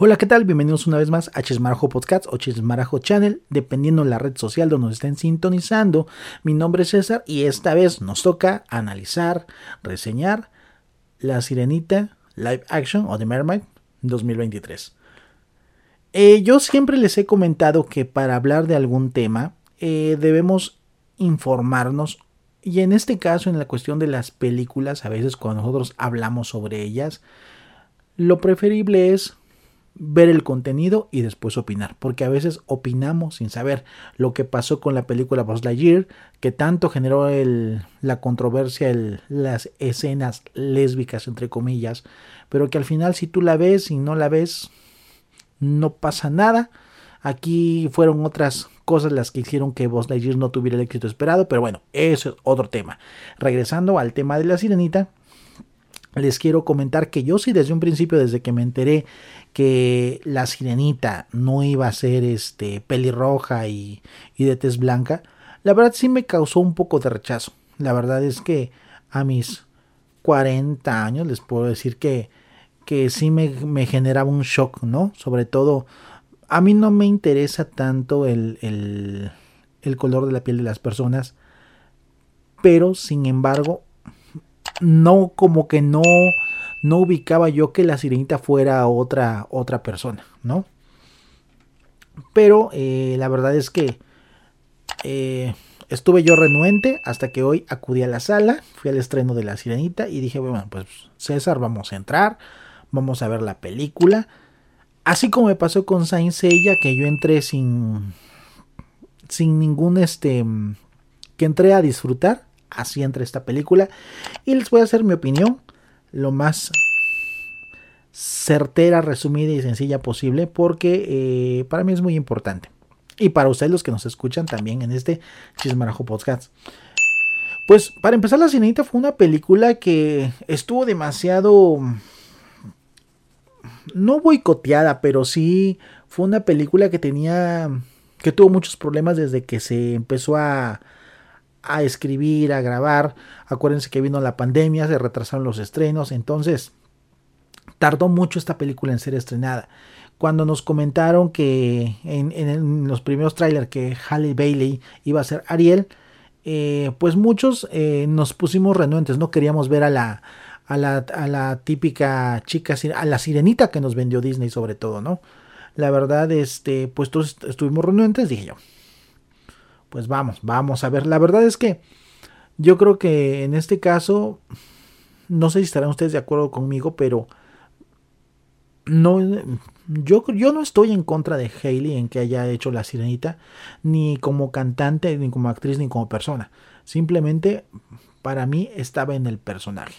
Hola, ¿qué tal? Bienvenidos una vez más a Chismarajo Podcast o Chismarajo Channel, dependiendo de la red social donde nos estén sintonizando. Mi nombre es César y esta vez nos toca analizar, reseñar La Sirenita Live Action o The Mermaid 2023. Eh, yo siempre les he comentado que para hablar de algún tema eh, debemos informarnos y en este caso en la cuestión de las películas, a veces cuando nosotros hablamos sobre ellas, lo preferible es ver el contenido y después opinar, porque a veces opinamos sin saber lo que pasó con la película Buzz Lightyear, que tanto generó la controversia, las escenas lésbicas entre comillas, pero que al final si tú la ves y no la ves, no pasa nada. Aquí fueron otras cosas las que hicieron que Buzz Lightyear no tuviera el éxito esperado, pero bueno, eso es otro tema. Regresando al tema de la sirenita, les quiero comentar que yo sí desde un principio, desde que me enteré que la sirenita no iba a ser este pelirroja y, y de tez blanca, la verdad sí me causó un poco de rechazo. La verdad es que a mis 40 años les puedo decir que, que sí me, me generaba un shock, ¿no? Sobre todo, a mí no me interesa tanto el, el, el color de la piel de las personas, pero sin embargo no como que no no ubicaba yo que la sirenita fuera otra otra persona, ¿no? Pero eh, la verdad es que eh, estuve yo renuente hasta que hoy acudí a la sala, fui al estreno de la sirenita y dije, bueno, pues César, vamos a entrar, vamos a ver la película. Así como me pasó con Saint Seiya, que yo entré sin sin ningún este que entré a disfrutar así entre esta película. Y les voy a hacer mi opinión lo más certera, resumida y sencilla posible porque eh, para mí es muy importante. Y para ustedes los que nos escuchan también en este Chismarajo Podcast. Pues para empezar, La Sirenita fue una película que estuvo demasiado... No boicoteada, pero sí fue una película que tenía... que tuvo muchos problemas desde que se empezó a, a escribir, a grabar. Acuérdense que vino la pandemia, se retrasaron los estrenos, entonces tardó mucho esta película en ser estrenada. Cuando nos comentaron que en, los primeros trailers que Halle Bailey iba a ser Ariel, eh, pues muchos eh, nos pusimos renuentes, no queríamos ver a la, a la, a la típica chica, a la sirenita que nos vendió Disney sobre todo, ¿no? La verdad, este, pues todos estuvimos renuentes, dije yo, pues vamos, vamos a ver. La verdad es que yo creo que en este caso, no sé si estarán ustedes de acuerdo conmigo, pero no, yo, yo no estoy en contra de Hailey en que haya hecho la sirenita, ni como cantante, ni como actriz, ni como persona. Simplemente para mí estaba en el personaje.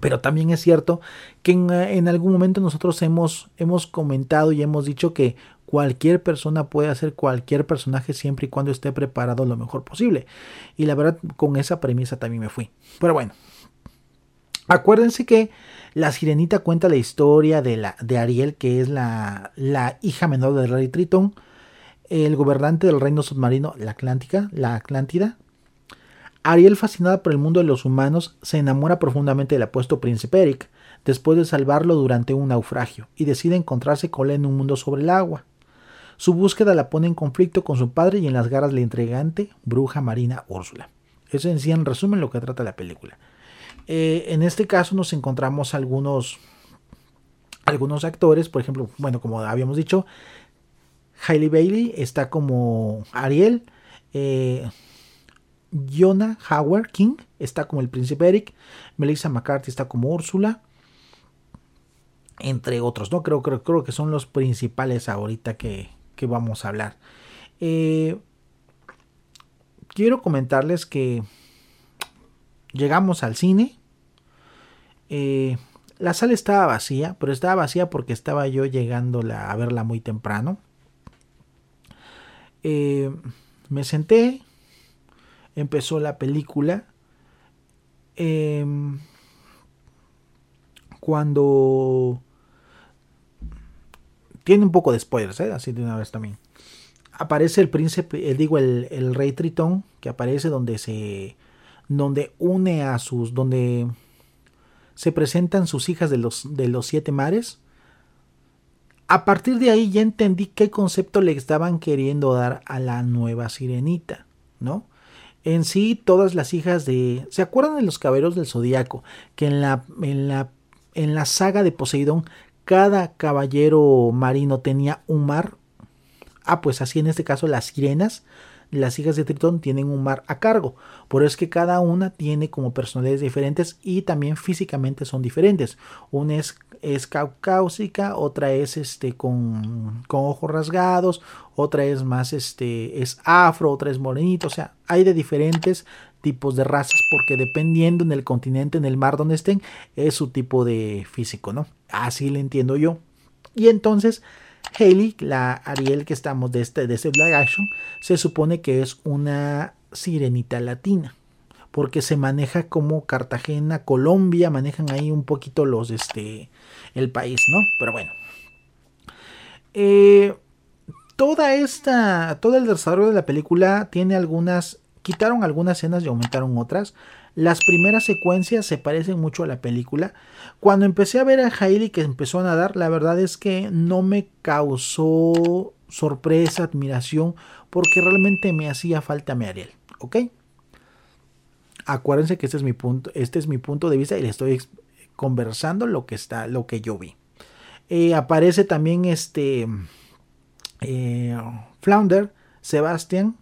Pero también es cierto que en, en, algún momento nosotros hemos, hemos comentado y hemos dicho que Cualquier persona puede hacer cualquier personaje siempre y cuando esté preparado lo mejor posible. Y la verdad, con esa premisa también me fui. Pero bueno, acuérdense que la sirenita cuenta la historia de, la, de Ariel, que es la, la hija menor del rey Tritón, el gobernante del reino submarino, la Atlántica, la Atlántida. Ariel, fascinada por el mundo de los humanos, se enamora profundamente del apuesto príncipe Eric, después de salvarlo durante un naufragio, y decide encontrarse con él en un mundo sobre el agua. Su búsqueda la pone en conflicto con su padre y en las garras de la intrigante bruja marina Úrsula. Eso en sí en resumen lo que trata la película. Eh, en este caso nos encontramos algunos, algunos actores, por ejemplo, bueno, como habíamos dicho, Hailey Bailey está como Ariel, eh, Jonah Howard King está como el príncipe Eric, Melissa McCarthy está como Úrsula, entre otros, ¿no? Creo, creo, creo que son los principales ahorita que, que vamos a hablar. Eh, quiero comentarles que llegamos al cine. Eh, la sala estaba vacía, pero estaba vacía porque estaba yo llegando a verla muy temprano. Eh, me senté, empezó la película. cuando tiene un poco de spoilers, ¿eh? así de una vez también. Aparece el príncipe, eh, digo, el, rey Tritón, que aparece donde se. donde une a sus. donde se presentan sus hijas de los, de los siete mares. A partir de ahí ya entendí qué concepto le estaban queriendo dar a la nueva sirenita, ¿no? En sí, todas las hijas de. ¿Se acuerdan de los caballeros del zodiaco? Que en la, en la, en la saga de Poseidón, cada caballero marino tenía un mar. Ah, pues así en este caso las sirenas las hijas de Tritón tienen un mar a cargo. Por es que cada una tiene como personalidades diferentes y también físicamente son diferentes. Una es, es caucásica, otra es este con, con, ojos rasgados, otra es más este es afro, otra es morenito. O sea, hay de diferentes tipos de razas porque dependiendo en el continente, en el mar donde estén, es su tipo de físico, ¿no? Así le entiendo yo. Y entonces Hailey, la Ariel que estamos de este, de este Black Action, se supone que es una sirenita latina. Porque se maneja como Cartagena, Colombia, manejan ahí un poquito los, este, el país, ¿no? Pero bueno. Eh, toda esta, todo el desarrollo de la película tiene algunas, quitaron algunas escenas y aumentaron otras. Las primeras secuencias se parecen mucho a la película. Cuando empecé a ver a Hailey que empezó a nadar, la verdad es que no me causó sorpresa, admiración, porque realmente me hacía falta mi Ariel, ¿ok? Acuérdense que este es mi punto, este es mi punto de vista y le estoy conversando lo que está, lo que yo vi. Eh, aparece también este eh, Flounder, Sebastian,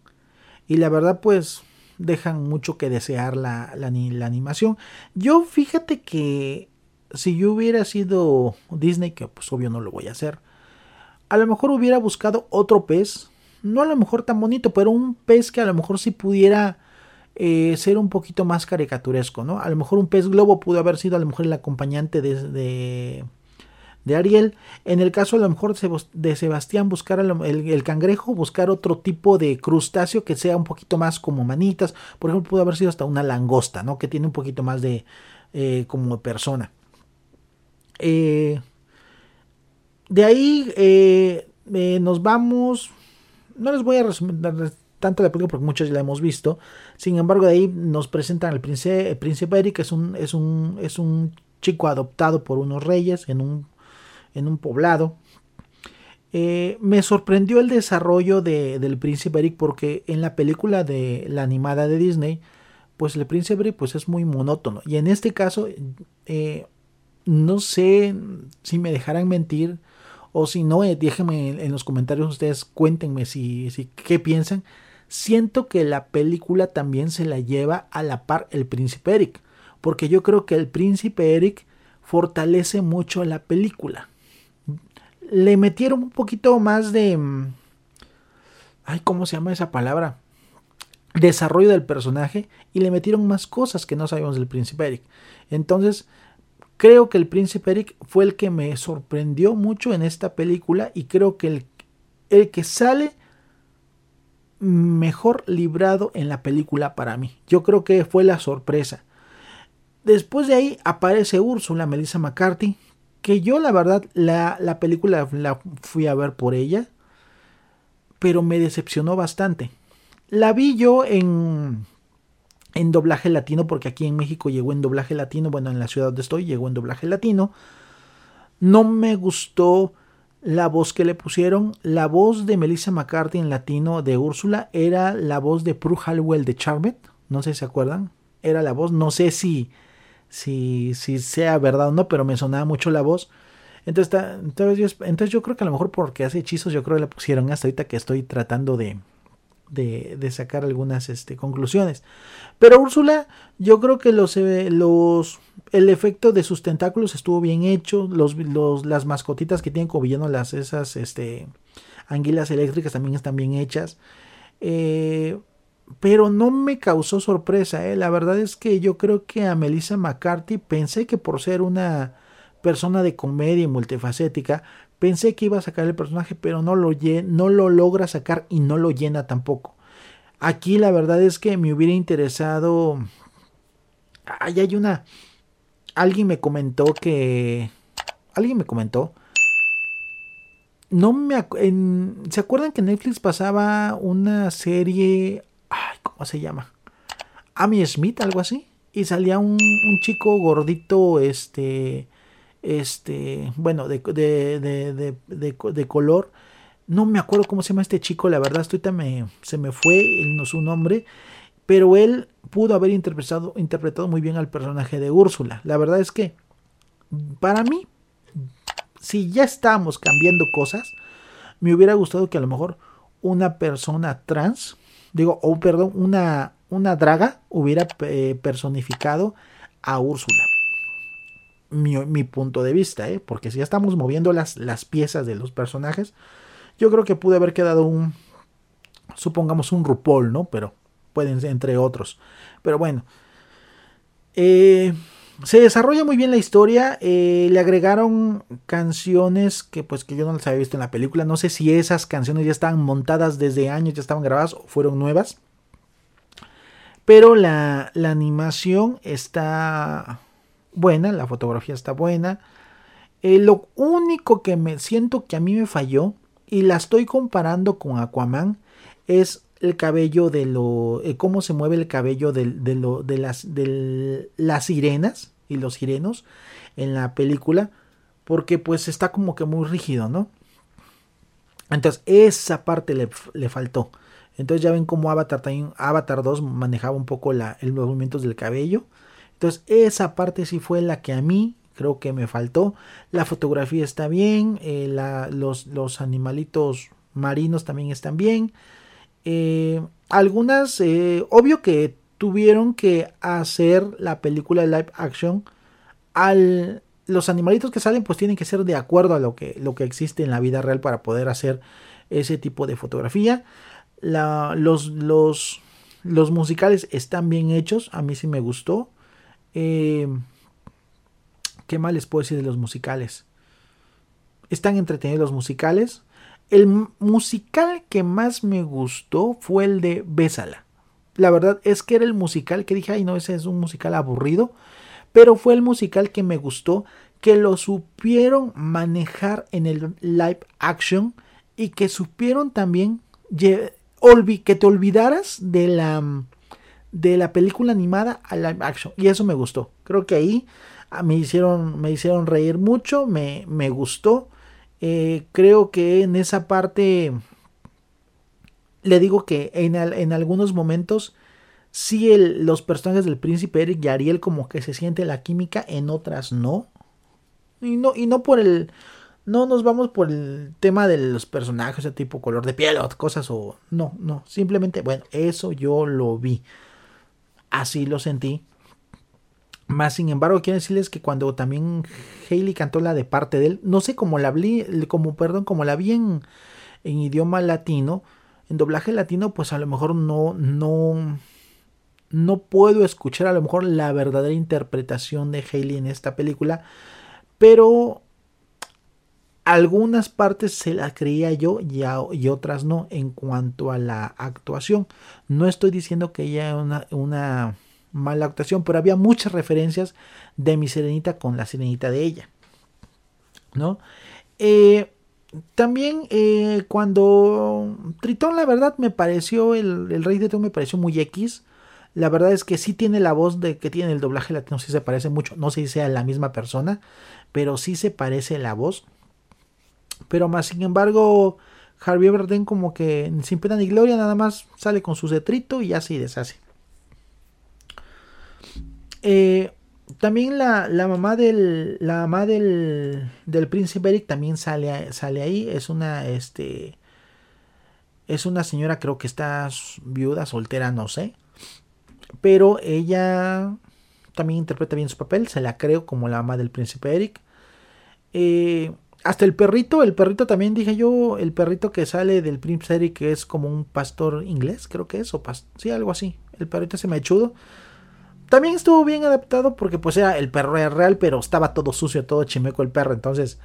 y la verdad pues dejan mucho que desear la, la, animación. Yo fíjate que si yo hubiera sido Disney, que pues obvio no lo voy a hacer, a lo mejor hubiera buscado otro pez, no a lo mejor tan bonito, pero un pez que a lo mejor sí pudiera eh, ser un poquito más caricaturesco, ¿no? A lo mejor un pez globo pudo haber sido a lo mejor el acompañante de, de Ariel. En el caso a lo mejor de Sebastián buscar el, cangrejo, buscar otro tipo de crustáceo que sea un poquito más como manitas. Por ejemplo, pudo haber sido hasta una langosta, ¿no? Que tiene un poquito más de eh, como persona. Eh, de ahí eh, nos vamos. No les voy a resumir tanto la película porque muchos ya la hemos visto. Sin embargo, de ahí nos presentan al príncipe, el príncipe Eric, es un, es un, es un chico adoptado por unos reyes en un en un poblado. Eh, me sorprendió el desarrollo de, del príncipe Eric porque en la película de la animada de Disney, pues el príncipe Eric pues es muy monótono. Y en este caso, eh, no sé si me dejarán mentir o si no, eh, déjenme en los comentarios ustedes, cuéntenme si, si qué piensan. Siento que la película también se la lleva a la par el príncipe Eric, porque yo creo que el príncipe Eric fortalece mucho la película le metieron un poquito más de... Mm, ay, ¿cómo se llama esa palabra? Desarrollo del personaje y le metieron más cosas que no sabíamos del príncipe Eric. Entonces, creo que el príncipe Eric fue el que me sorprendió mucho en esta película y creo que el, el que sale mejor librado en la película para mí. Yo creo que fue la sorpresa. Después de ahí aparece Úrsula, Melissa McCarthy, que yo la verdad la, la película la fui a ver por ella, pero me decepcionó bastante. La vi yo en, en doblaje latino, porque aquí en México llegó en doblaje latino, bueno, en la ciudad donde estoy llegó en doblaje latino. No me gustó la voz que le pusieron. La voz de Melissa McCarthy en latino de Úrsula era la voz de Prue Halliwell de Charmed. No sé si se acuerdan. Era la voz. No sé si si, si sea verdad o no, pero me sonaba mucho la voz. Entonces, entonces, yo, entonces yo creo que a lo mejor porque hace hechizos, yo creo que la pusieron hasta ahorita que estoy tratando de, de, de sacar algunas este, conclusiones. Pero Úrsula, yo creo que los, eh, los, el efecto de sus tentáculos estuvo bien hecho. Los, los, las mascotitas que tienen como villano, las, esas este, anguilas eléctricas también están bien hechas. Eh, pero no me causó sorpresa. ¿eh? La verdad es que yo creo que a Melissa McCarthy pensé que por ser una persona de comedia y multifacética, pensé que iba a sacar el personaje, pero no lo, no lo logra sacar y no lo llena tampoco. Aquí la verdad es que me hubiera interesado... Ay, hay una... Alguien me comentó que... Alguien me comentó no me ¿Se acuerdan que Netflix pasaba una serie ¿cómo se llama? Amy Smith, algo así. Y salía un, chico gordito, este, este, bueno, de, de, de, color. No me acuerdo cómo se llama este chico, la verdad, estoy también, se me fue su nombre, pero él pudo haber interpretado, interpretado muy bien al personaje de Úrsula. La verdad es que, para mí, si ya estábamos cambiando cosas, me hubiera gustado que a lo mejor una persona trans, digo, o perdón, una, una draga hubiera eh, personificado a Úrsula. Mi, punto de vista, ¿eh? porque si ya estamos moviendo las, las piezas de los personajes, yo creo que pude haber quedado un, supongamos un RuPaul, ¿no? Pero pueden ser entre otros. Pero bueno, eh, se desarrolla muy bien la historia. Eh, le agregaron canciones que pues que yo no las había visto en la película. No sé si esas canciones ya estaban montadas desde años, ya estaban grabadas o fueron nuevas. Pero la, animación está buena, la fotografía está buena. Eh, lo único que me siento que a mí me falló, y la estoy comparando con Aquaman, es el cabello de lo. Eh, cómo se mueve el cabello de, lo, de, las, de las sirenas y los sirenos en la película. Porque pues está como que muy rígido, ¿no? Entonces, esa parte le, faltó. Entonces ya ven cómo Avatar, Avatar 2 manejaba un poco la, los movimientos del cabello. Entonces, esa parte sí fue la que a mí creo que me faltó. La fotografía está bien. Eh, los, los animalitos marinos también están bien. Eh, algunas, eh, obvio que tuvieron que hacer la película de live action al los animalitos que salen pues tienen que ser de acuerdo a lo que, lo que existe en la vida real para poder hacer ese tipo de fotografía. los, los, los, musicales están bien hechos, a mí sí me gustó. Eh, ¿Qué más les puedo decir de los musicales? Están entretenidos los musicales. El musical que más me gustó fue el de Bésala. La verdad es que era el musical que dije, ay no, ese es un musical aburrido. Pero fue el musical que me gustó, que lo supieron manejar en el live action y que supieron también que te olvidaras de la, de la película animada a live action. Y eso me gustó. Creo que ahí ah, me hicieron, me hicieron reír mucho, me, me gustó. Eh, creo que en esa parte le digo que en, en algunos momentos sí el, los personajes del príncipe Eric y Ariel como que se siente la química, en otras no. Y no, y no por el... No nos vamos por el tema de los personajes, de tipo color de piel o cosas o... No, no, simplemente, bueno, eso yo lo vi. Así lo sentí. Más sin embargo, quiero decirles que cuando también Hailey cantó la de parte de él, no sé cómo la vi, como, perdón, como la vi en, idioma latino, en doblaje latino, pues a lo mejor no, no, no puedo escuchar a lo mejor la verdadera interpretación de Hailey en esta película, pero algunas partes se la creía yo y, y, otras no en cuanto a la actuación. No estoy diciendo que ella una, una mala actuación, pero había muchas referencias de mi sirenita con la sirenita de ella. ¿No? Eh, también eh, cuando Tritón, la verdad, me pareció, el, el rey de Tritón me pareció muy X. La verdad es que sí tiene la voz de que tiene el doblaje latino, sí se parece mucho. No sé si sea la misma persona, pero sí se parece la voz. Pero más sin embargo, Harvey Bardem como que sin pena ni gloria nada más sale con su cetrito y así deshace. Eh, también la, mamá del la mamá del, del príncipe Eric también sale, sale ahí. Es una este es una señora creo que está viuda soltera no sé. Pero ella también interpreta bien su papel. Se la creo como la mamá del príncipe Eric. Eh, hasta el perrito el perrito también dije yo el perrito que sale del príncipe Eric que es como un pastor inglés creo que es o sí algo así. El perrito se me chudo también estuvo bien adaptado porque pues era el perro real, pero estaba todo sucio, todo chimeco el perro. Entonces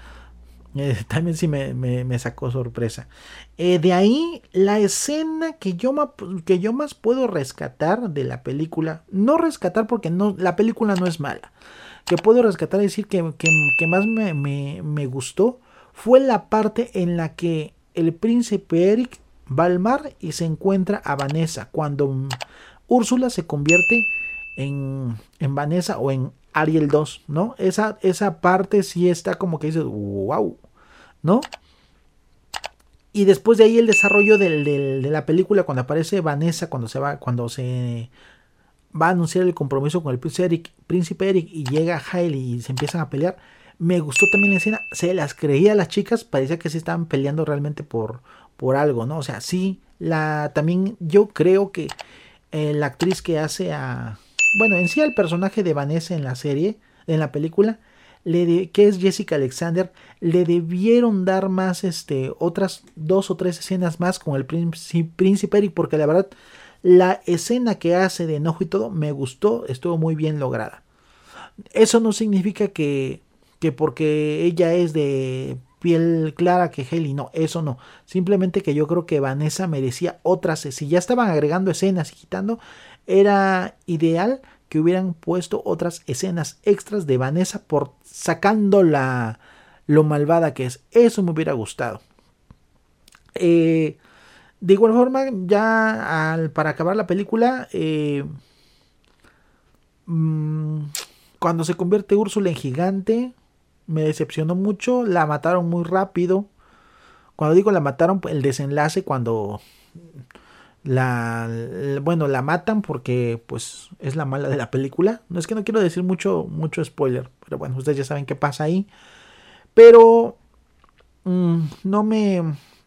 eh, también sí me, sacó sorpresa. Eh, de ahí la escena que yo, que yo más puedo rescatar de la película. No rescatar porque no, la película no es mala. Que puedo rescatar y decir que, que, más me, me gustó fue la parte en la que el príncipe Eric va al mar y se encuentra a Vanessa. Cuando Úrsula se convierte Vanessa o en Ariel 2, ¿no? Esa, esa parte sí está como que dices, wow, ¿no? Y después de ahí el desarrollo de la película, cuando aparece Vanessa, cuando se va, cuando se va a anunciar el compromiso con el príncipe Eric, príncipe Eric y llega Hailey y se empiezan a pelear. Me gustó también la escena, se las creía a las chicas, parecía que se estaban peleando realmente por, por algo, ¿no? O sea, sí, la, también yo creo que eh, la actriz que hace a, bueno, en sí el personaje de Vanessa en la serie, en la película, le que es Jessica Alexander, le debieron dar más, este, otras dos o tres escenas más con el príncipe Eric, porque la verdad, la escena que hace de enojo y todo me gustó, estuvo muy bien lograda. Eso no significa que, que porque ella es de piel clara que Haley, no, eso no. Simplemente que yo creo que Vanessa merecía otras, si ya estaban agregando escenas y quitando, era ideal que hubieran puesto otras escenas extras de Vanessa por sacando la lo malvada que es. Eso me hubiera gustado. Eh, de igual forma, ya al, para acabar la película, eh, mm, cuando se convierte Úrsula en gigante, me decepcionó mucho. La mataron muy rápido. Cuando digo la mataron, el desenlace cuando la, bueno, la matan porque pues es la mala de la película. No es que no quiero decir mucho mucho spoiler, pero bueno, ustedes ya saben qué pasa ahí. Pero mm, no me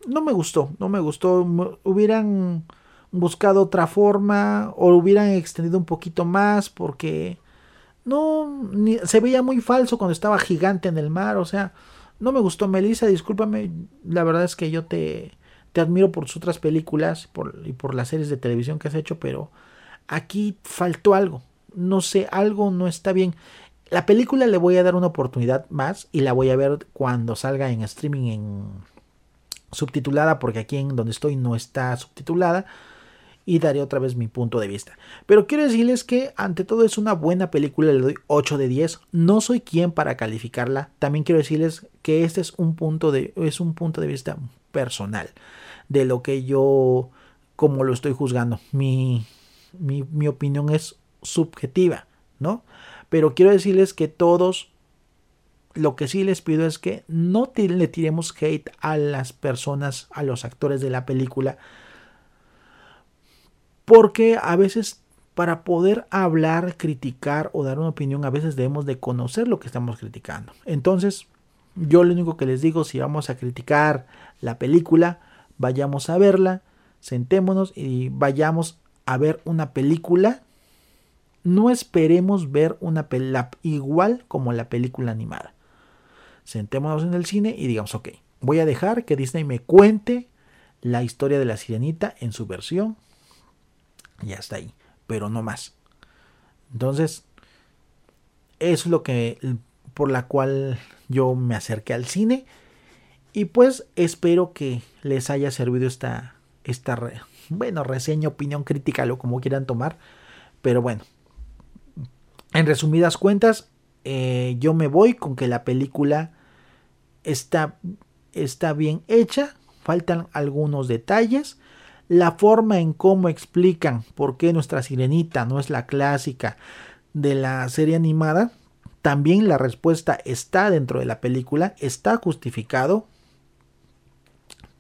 no me gustó, no me gustó. Hubieran buscado otra forma o hubieran extendido un poquito más porque no se veía muy falso cuando estaba gigante en el mar, o sea, no me gustó Melissa, discúlpame, la verdad es que yo te te admiro por sus otras películas y por las series de televisión que has hecho, pero aquí faltó algo. No sé, algo no está bien. La película le voy a dar una oportunidad más y la voy a ver cuando salga en streaming en subtitulada, porque aquí en donde estoy no está subtitulada. Y daré otra vez mi punto de vista. Pero quiero decirles que ante todo es una buena película, le doy 8 de 10. No soy quien para calificarla. También quiero decirles que este es un punto de, es un punto de vista personal de lo que yo, como lo estoy juzgando. Mi, mi, opinión es subjetiva, ¿no? Pero quiero decirles que todos, lo que sí les pido es que no le tiremos hate a las personas, a los actores de la película, porque a veces para poder hablar, criticar o dar una opinión, a veces debemos de conocer lo que estamos criticando. Entonces, yo lo único que les digo, si vamos a criticar la película, vayamos a verla, sentémonos y vayamos a ver una película. No esperemos ver una película igual como la película animada. Sentémonos en el cine y digamos, ok, voy a dejar que Disney me cuente la historia de la sirenita en su versión. Ya está ahí, pero no más. Entonces, es lo que por la cual yo me acerqué al cine y pues espero que les haya servido esta, esta bueno, reseña, opinión crítica, lo como quieran tomar. Pero bueno, en resumidas cuentas, eh, yo me voy con que la película está, está bien hecha, faltan algunos detalles. La forma en cómo explican por qué nuestra sirenita no es la clásica de la serie animada, también la respuesta está dentro de la película, está justificado,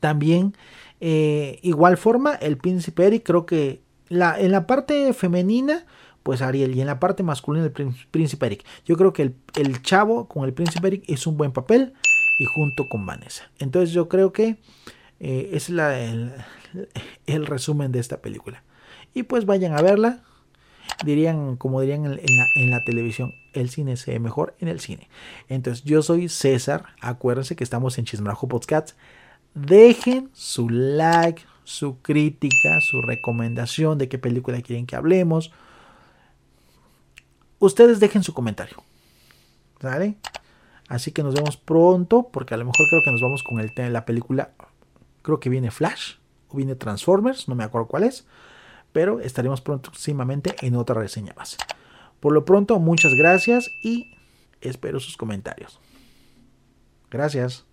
también, eh, igual forma, el príncipe Eric, creo que la, en la parte femenina, pues Ariel, y en la parte masculina, el príncipe Eric. Yo creo que el, el chavo con el príncipe Eric es un buen papel y junto con Vanessa. Entonces yo creo que eh, es la, el, resumen de esta película. Y pues vayan a verla. Dirían, como dirían en, la, televisión, el cine se ve mejor en el cine. Entonces yo soy César. Acuérdense que estamos en Chismarajo Podcasts. Dejen su like, su crítica, su recomendación de qué película quieren que hablemos. Ustedes dejen su comentario. ¿Vale? Así que nos vemos pronto, porque a lo mejor creo que nos vamos con el tema de la película. Creo que viene Flash viene Transformers, no me acuerdo cuál es. Pero estaremos próximamente en otra reseña más. Por lo pronto, muchas gracias y espero sus comentarios. Gracias.